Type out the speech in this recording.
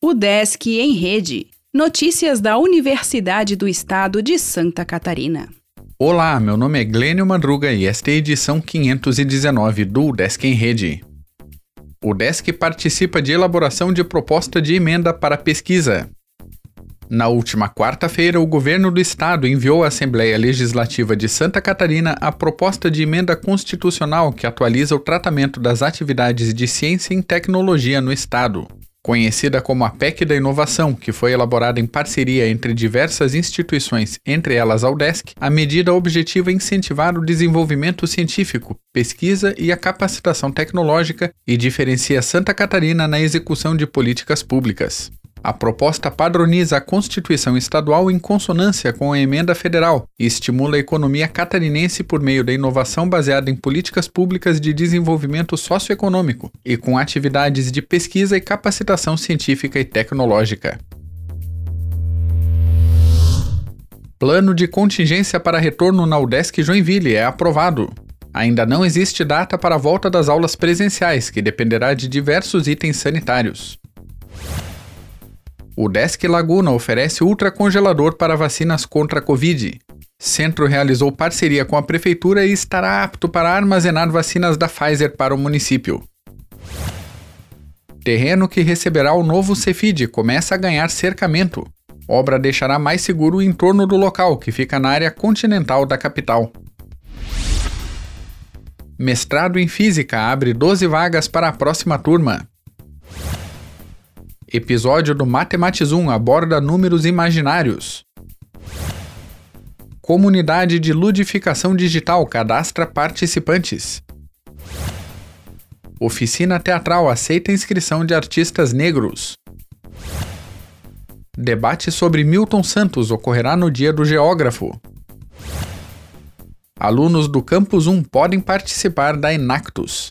O Desk em Rede. Notícias da Universidade do Estado de Santa Catarina. Olá, meu nome é Glênio Madruga e esta é a edição 519 do Desk em Rede. O Desk participa de elaboração de proposta de emenda para pesquisa. Na última quarta-feira, o governo do estado enviou à Assembleia Legislativa de Santa Catarina a proposta de emenda constitucional que atualiza o tratamento das atividades de ciência e tecnologia no estado. Conhecida como a PEC da Inovação, que foi elaborada em parceria entre diversas instituições, entre elas a UDESC, a medida objetiva incentivar o desenvolvimento científico, pesquisa e a capacitação tecnológica e diferencia Santa Catarina na execução de políticas públicas. A proposta padroniza a Constituição Estadual em consonância com a emenda federal e estimula a economia catarinense por meio da inovação baseada em políticas públicas de desenvolvimento socioeconômico e com atividades de pesquisa e capacitação científica e tecnológica. Plano de contingência para retorno na UDESC Joinville é aprovado. Ainda não existe data para a volta das aulas presenciais, que dependerá de diversos itens sanitários. O Desk Laguna oferece ultracongelador para vacinas contra a Covid. Centro realizou parceria com a prefeitura e estará apto para armazenar vacinas da Pfizer para o município. Terreno que receberá o novo Cefid começa a ganhar cercamento. Obra deixará mais seguro o entorno do local, que fica na área continental da capital. Mestrado em Física abre 12 vagas para a próxima turma. Episódio do Matematizum aborda números imaginários. Comunidade de ludificação digital cadastra participantes. Oficina teatral aceita inscrição de artistas negros. Debate sobre Milton Santos ocorrerá no Dia do Geógrafo. Alunos do Campus 1 podem participar da Enactus.